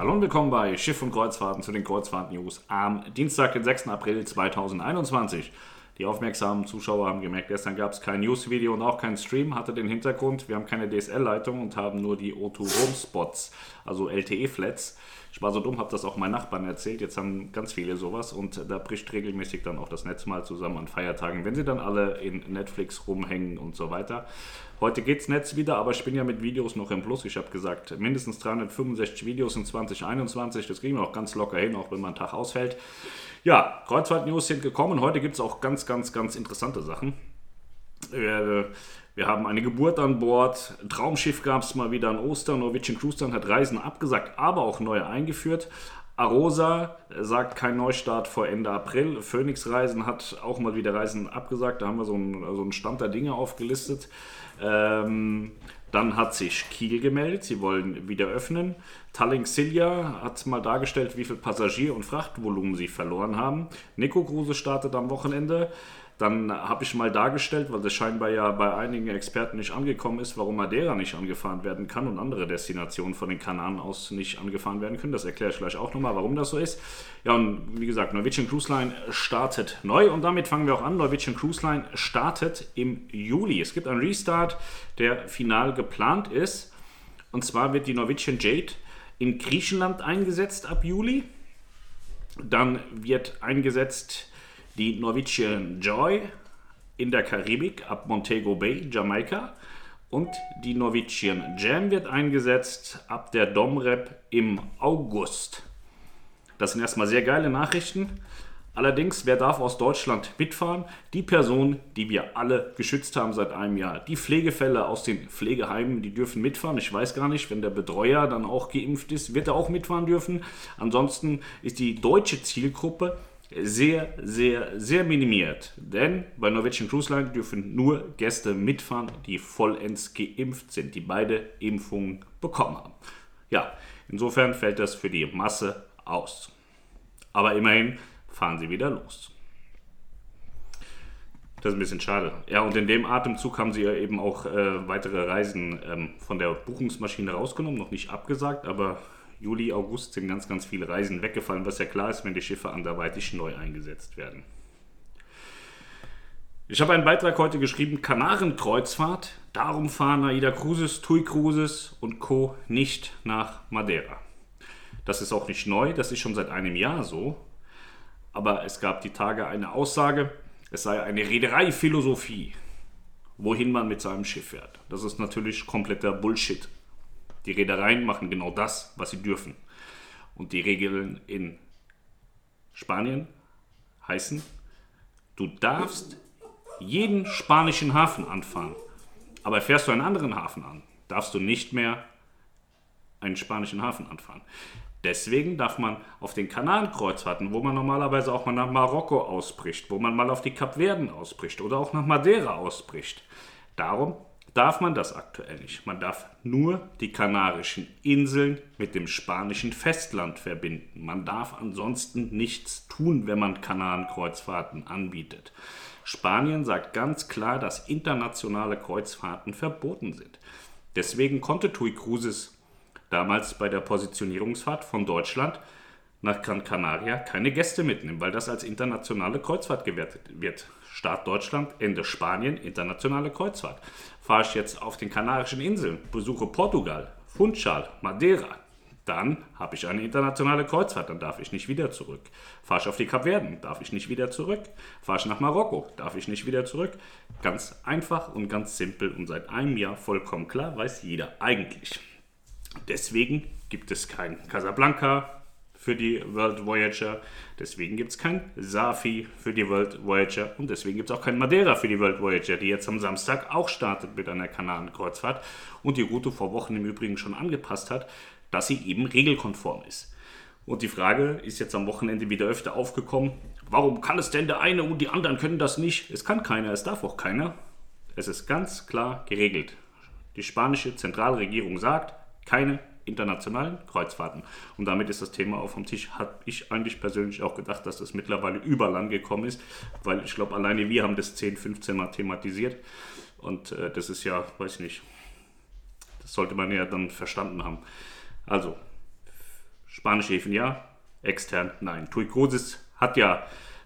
Hallo und willkommen bei Schiff und Kreuzfahrten zu den Kreuzfahrt-News am Dienstag, den 6. April 2021. Die aufmerksamen Zuschauer haben gemerkt, gestern gab es kein News-Video und auch kein Stream. Hatte den Hintergrund, wir haben keine DSL-Leitung und haben nur die O2 Home Spots, also LTE-Flats. Ich war so dumm, habe das auch meinen Nachbarn erzählt. Jetzt haben ganz viele sowas und da bricht regelmäßig dann auch das Netz mal zusammen an Feiertagen, wenn sie dann alle in Netflix rumhängen und so weiter. Heute geht's Netz wieder, aber ich bin ja mit Videos noch im Plus. Ich habe gesagt, mindestens 365 Videos in 2021. Das kriegen wir auch ganz locker hin, auch wenn man einen Tag ausfällt. Ja, Kreuzfahrt-News sind gekommen. Heute gibt es auch ganz, ganz, ganz interessante Sachen. Wir, wir haben eine Geburt an Bord. Traumschiff gab es mal wieder an Ostern. Norwegian Cruise hat Reisen abgesagt, aber auch neue eingeführt. Arosa sagt kein Neustart vor Ende April. Phoenix Reisen hat auch mal wieder Reisen abgesagt. Da haben wir so einen, so einen Stand der Dinge aufgelistet. Ähm, dann hat sich Kiel gemeldet, sie wollen wieder öffnen. Tallink Silja hat mal dargestellt, wie viel Passagier- und Frachtvolumen sie verloren haben. Nico Kruse startet am Wochenende. Dann habe ich mal dargestellt, weil das scheinbar ja bei einigen Experten nicht angekommen ist, warum Madeira nicht angefahren werden kann und andere Destinationen von den Kanaren aus nicht angefahren werden können. Das erkläre ich gleich auch nochmal, warum das so ist. Ja, und wie gesagt, Norwegian Cruise Line startet neu und damit fangen wir auch an. Norwegian Cruise Line startet im Juli. Es gibt einen Restart, der final geplant ist. Und zwar wird die Norwegian Jade in Griechenland eingesetzt ab Juli. Dann wird eingesetzt die Norwegian Joy in der Karibik ab Montego Bay, Jamaika. Und die Norwegian Jam wird eingesetzt ab der Domrep im August. Das sind erstmal sehr geile Nachrichten. Allerdings, wer darf aus Deutschland mitfahren? Die Personen, die wir alle geschützt haben seit einem Jahr. Die Pflegefälle aus den Pflegeheimen, die dürfen mitfahren. Ich weiß gar nicht, wenn der Betreuer dann auch geimpft ist, wird er auch mitfahren dürfen. Ansonsten ist die deutsche Zielgruppe sehr, sehr, sehr minimiert. Denn bei Norwegian Cruise Line dürfen nur Gäste mitfahren, die vollends geimpft sind, die beide Impfungen bekommen haben. Ja, insofern fällt das für die Masse aus. Aber immerhin fahren sie wieder los. Das ist ein bisschen schade. Ja, und in dem Atemzug haben sie ja eben auch äh, weitere Reisen ähm, von der Buchungsmaschine rausgenommen, noch nicht abgesagt, aber Juli, August sind ganz, ganz viele Reisen weggefallen, was ja klar ist, wenn die Schiffe anderweitig neu eingesetzt werden. Ich habe einen Beitrag heute geschrieben, Kanarenkreuzfahrt, darum fahren Aida Cruises, TUI Cruises und Co. nicht nach Madeira. Das ist auch nicht neu, das ist schon seit einem Jahr so. Aber es gab die Tage eine Aussage, es sei eine Reedereiphilosophie, wohin man mit seinem Schiff fährt. Das ist natürlich kompletter Bullshit. Die Reedereien machen genau das, was sie dürfen. Und die Regeln in Spanien heißen, du darfst jeden spanischen Hafen anfahren. Aber fährst du einen anderen Hafen an, darfst du nicht mehr einen spanischen Hafen anfahren. Deswegen darf man auf den Kanarenkreuzfahrten, wo man normalerweise auch mal nach Marokko ausbricht, wo man mal auf die Kapverden ausbricht oder auch nach Madeira ausbricht, darum darf man das aktuell nicht. Man darf nur die Kanarischen Inseln mit dem spanischen Festland verbinden. Man darf ansonsten nichts tun, wenn man Kanarenkreuzfahrten anbietet. Spanien sagt ganz klar, dass internationale Kreuzfahrten verboten sind. Deswegen konnte TUI Cruises damals bei der Positionierungsfahrt von Deutschland nach Gran Canaria keine Gäste mitnehmen, weil das als internationale Kreuzfahrt gewertet wird. Start Deutschland, Ende Spanien, internationale Kreuzfahrt. Fahre ich jetzt auf den Kanarischen Inseln, besuche Portugal, Funchal, Madeira, dann habe ich eine internationale Kreuzfahrt, dann darf ich nicht wieder zurück. Fahre ich auf die Kapverden, darf ich nicht wieder zurück. Fahre ich nach Marokko, darf ich nicht wieder zurück. Ganz einfach und ganz simpel und seit einem Jahr vollkommen klar, weiß jeder eigentlich. Deswegen gibt es kein Casablanca, für die World Voyager. Deswegen gibt es kein Safi für die World Voyager und deswegen gibt es auch kein Madeira für die World Voyager, die jetzt am Samstag auch startet mit einer Kanarenkreuzfahrt und die Route vor Wochen im Übrigen schon angepasst hat, dass sie eben regelkonform ist. Und die Frage ist jetzt am Wochenende wieder öfter aufgekommen, warum kann es denn der eine und die anderen können das nicht? Es kann keiner, es darf auch keiner. Es ist ganz klar geregelt. Die spanische Zentralregierung sagt, keine internationalen Kreuzfahrten. Und damit ist das Thema auch vom Tisch. Habe ich eigentlich persönlich auch gedacht, dass das mittlerweile überall angekommen ist, weil ich glaube, alleine wir haben das 10, 15 Mal thematisiert. Und äh, das ist ja, weiß ich nicht, das sollte man ja dann verstanden haben. Also, Spanische Häfen ja, extern nein. Tui Cruises hat ja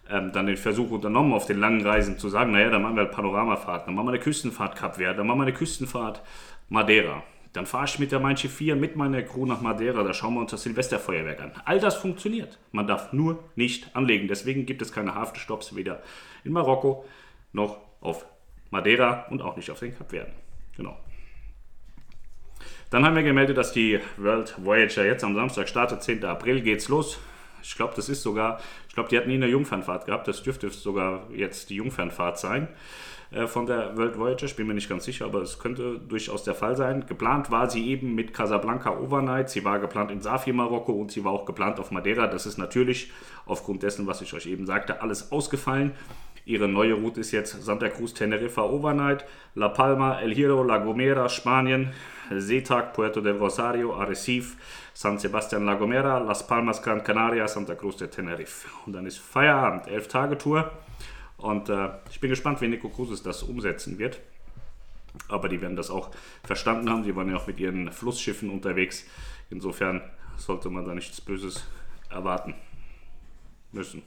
ähm, dann den Versuch unternommen, auf den langen Reisen zu sagen, naja, dann machen wir halt Panoramafahrt, dann machen wir eine Küstenfahrt Cap Verde, dann machen wir eine Küstenfahrt Madeira. Dann fahre ich mit der Mein 4 mit meiner Crew nach Madeira, da schauen wir uns das Silvesterfeuerwerk an. All das funktioniert. Man darf nur nicht anlegen. Deswegen gibt es keine Hafenstopps weder in Marokko noch auf Madeira und auch nicht auf den Kapverden. Genau. Dann haben wir gemeldet, dass die World Voyager jetzt am Samstag startet. 10. April geht's los. Ich glaube, das ist sogar, ich glaube, die hatten nie eine Jungfernfahrt gehabt. Das dürfte sogar jetzt die Jungfernfahrt sein äh, von der World Voyager. Ich bin mir nicht ganz sicher, aber es könnte durchaus der Fall sein. Geplant war sie eben mit Casablanca Overnight. Sie war geplant in Safi, Marokko und sie war auch geplant auf Madeira. Das ist natürlich aufgrund dessen, was ich euch eben sagte, alles ausgefallen. Ihre neue Route ist jetzt Santa Cruz, Teneriffa, Overnight, La Palma, El Hierro, La Gomera, Spanien, Seetag, Puerto del Rosario, Arrecife, San Sebastian, La Gomera, Las Palmas, Gran Canaria, Santa Cruz de Tenerife. Und dann ist Feierabend, 11 Tage Tour. Und äh, ich bin gespannt, wie Nico Cruises das umsetzen wird. Aber die werden das auch verstanden haben. Sie waren ja auch mit ihren Flussschiffen unterwegs. Insofern sollte man da nichts Böses erwarten müssen.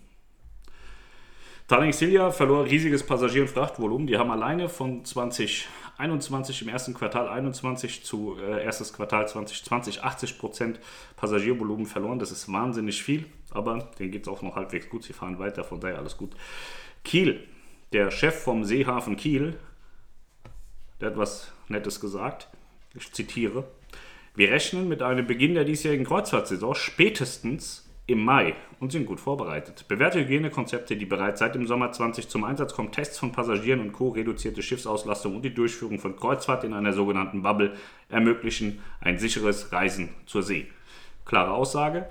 Tallinn Silja verlor riesiges Passagier- und Frachtvolumen. Die haben alleine von 2021 im ersten Quartal 21 zu äh, erstes Quartal 2020 80 Prozent Passagiervolumen verloren. Das ist wahnsinnig viel, aber denen geht es auch noch halbwegs gut. Sie fahren weiter, von daher alles gut. Kiel, der Chef vom Seehafen Kiel, der hat was Nettes gesagt. Ich zitiere. Wir rechnen mit einem Beginn der diesjährigen Kreuzfahrtsaison spätestens im Mai und sind gut vorbereitet. Bewährte Hygienekonzepte, die bereits seit dem Sommer 20 zum Einsatz kommen, Tests von Passagieren und Co., reduzierte Schiffsauslastung und die Durchführung von Kreuzfahrt in einer sogenannten Bubble ermöglichen ein sicheres Reisen zur See. Klare Aussage.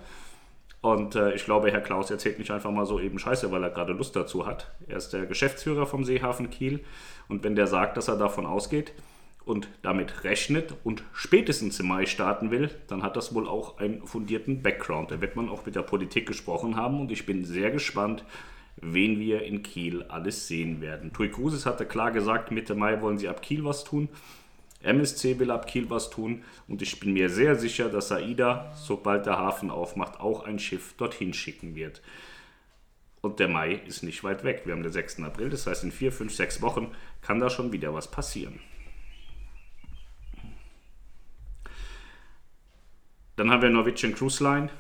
Und äh, ich glaube, Herr Klaus erzählt nicht einfach mal so eben Scheiße, weil er gerade Lust dazu hat. Er ist der Geschäftsführer vom Seehafen Kiel. Und wenn der sagt, dass er davon ausgeht, und damit rechnet und spätestens im Mai starten will, dann hat das wohl auch einen fundierten Background. Da wird man auch mit der Politik gesprochen haben und ich bin sehr gespannt, wen wir in Kiel alles sehen werden. Tui Cruises hatte klar gesagt, Mitte Mai wollen sie ab Kiel was tun. MSC will ab Kiel was tun und ich bin mir sehr sicher, dass AIDA, sobald der Hafen aufmacht, auch ein Schiff dorthin schicken wird. Und der Mai ist nicht weit weg. Wir haben den 6. April, das heißt in 4, 5, 6 Wochen kann da schon wieder was passieren. Dann haben wir Norwegian Cruise Line,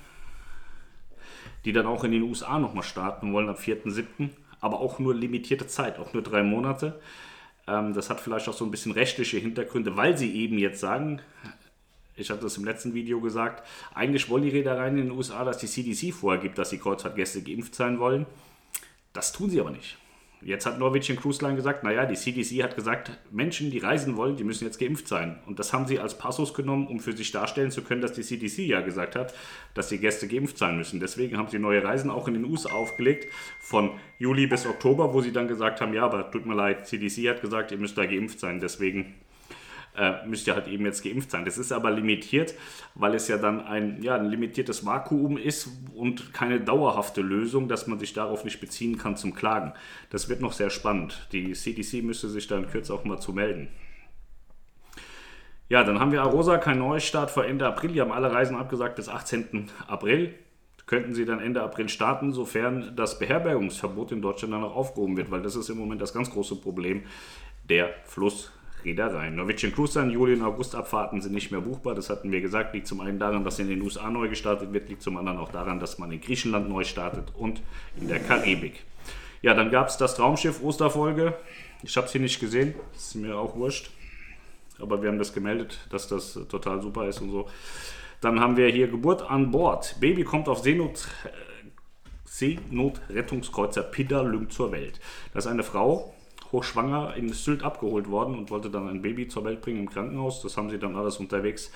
die dann auch in den USA nochmal starten wollen am 4.7., aber auch nur limitierte Zeit, auch nur drei Monate. Ähm, das hat vielleicht auch so ein bisschen rechtliche Hintergründe, weil sie eben jetzt sagen, ich hatte das im letzten Video gesagt, eigentlich wollen die Reedereien in den USA, dass die CDC vorgibt, dass die Kreuzfahrtgäste geimpft sein wollen. Das tun sie aber nicht. Jetzt hat Norwegian Cruise Line gesagt, naja, die CDC hat gesagt, Menschen, die reisen wollen, die müssen jetzt geimpft sein. Und das haben sie als Passus genommen, um für sich darstellen zu können, dass die CDC ja gesagt hat, dass die Gäste geimpft sein müssen. Deswegen haben sie neue Reisen auch in den USA aufgelegt, von Juli bis Oktober, wo sie dann gesagt haben, ja, aber tut mir leid, CDC hat gesagt, ihr müsst da geimpft sein. Deswegen äh, müsst ihr halt eben jetzt geimpft sein. Das ist aber limitiert, weil es ja dann ein, ja, ein limitiertes Vakuum ist und keine dauerhafte Lösung, dass man sich darauf nicht beziehen kann zum Klagen. Das wird noch sehr spannend. Die CDC müsste sich dann kürzer auch mal zu melden. Ja, dann haben wir Arosa, kein Neustart vor Ende April. Die haben alle Reisen abgesagt bis 18. April. Könnten sie dann Ende April starten, sofern das Beherbergungsverbot in Deutschland dann auch aufgehoben wird, weil das ist im Moment das ganz große Problem der Fluss. Reedereien. Norwegian Cruise Line, Juli und August Abfahrten sind nicht mehr buchbar. Das hatten wir gesagt. Liegt zum einen daran, dass in den USA neu gestartet wird, liegt zum anderen auch daran, dass man in Griechenland neu startet und in der Karibik. Ja, dann gab es das Traumschiff Osterfolge. Ich habe es hier nicht gesehen, ist mir auch wurscht. Aber wir haben das gemeldet, dass das total super ist und so. Dann haben wir hier Geburt an Bord. Baby kommt auf Seenot, äh, Seenotrettungskreuzer Pidalym zur Welt. Das ist eine Frau, hochschwanger in Sylt abgeholt worden und wollte dann ein Baby zur Welt bringen im Krankenhaus. Das haben sie dann alles unterwegs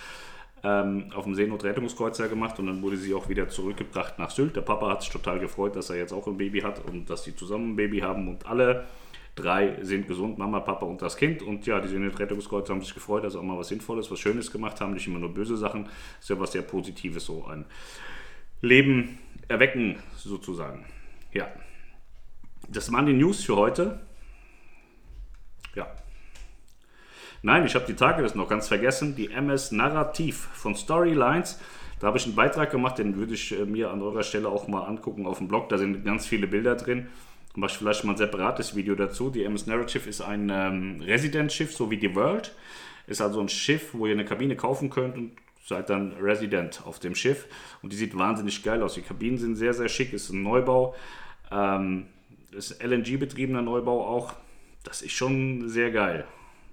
ähm, auf dem Seenotrettungskreuzer gemacht und dann wurde sie auch wieder zurückgebracht nach Sylt. Der Papa hat sich total gefreut, dass er jetzt auch ein Baby hat und dass sie zusammen ein Baby haben und alle drei sind gesund, Mama, Papa und das Kind. Und ja, die Seenotrettungskreuzer haben sich gefreut, dass sie auch mal was Sinnvolles, was Schönes gemacht haben, nicht immer nur böse Sachen. Das ist ja was sehr Positives, so ein Leben erwecken sozusagen. Ja, das waren die News für heute. Ja. Nein, ich habe die Tage das noch ganz vergessen. Die MS Narrativ von Storylines. Da habe ich einen Beitrag gemacht, den würde ich äh, mir an eurer Stelle auch mal angucken auf dem Blog. Da sind ganz viele Bilder drin. Mache ich vielleicht mal ein separates Video dazu. Die MS Narrative ist ein ähm, Resident-Schiff, so wie die World. Ist also ein Schiff, wo ihr eine Kabine kaufen könnt und seid dann Resident auf dem Schiff. Und die sieht wahnsinnig geil aus. Die Kabinen sind sehr, sehr schick. Ist ein Neubau. Ähm, ist LNG-betriebener Neubau auch. Das ist schon sehr geil.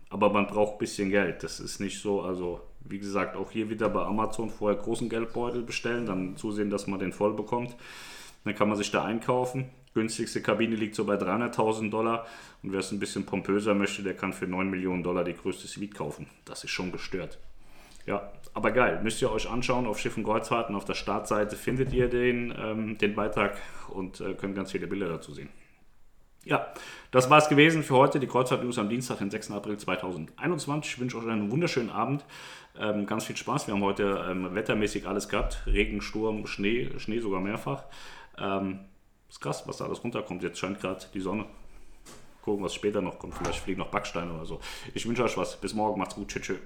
Aber man braucht ein bisschen Geld. Das ist nicht so, also wie gesagt, auch hier wieder bei Amazon vorher großen Geldbeutel bestellen, dann zusehen, dass man den voll bekommt. Dann kann man sich da einkaufen. Günstigste Kabine liegt so bei 300.000 Dollar. Und wer es ein bisschen pompöser möchte, der kann für 9 Millionen Dollar die größte Suite kaufen. Das ist schon gestört. Ja, aber geil. Müsst ihr euch anschauen auf Schiff und Kreuzfahrten. Auf der Startseite findet ihr den, ähm, den Beitrag und äh, könnt ganz viele Bilder dazu sehen. Ja, das war es gewesen für heute. Die Kreuzfahrt-News am Dienstag, den 6. April 2021. Ich wünsche euch einen wunderschönen Abend. Ähm, ganz viel Spaß. Wir haben heute ähm, wettermäßig alles gehabt. Regen, Sturm, Schnee, Schnee sogar mehrfach. Ähm, ist krass, was da alles runterkommt. Jetzt scheint gerade die Sonne. Gucken, was später noch kommt. Vielleicht fliegen noch Backsteine oder so. Ich wünsche euch was. Bis morgen. Macht's gut. Tschüss. tschüss.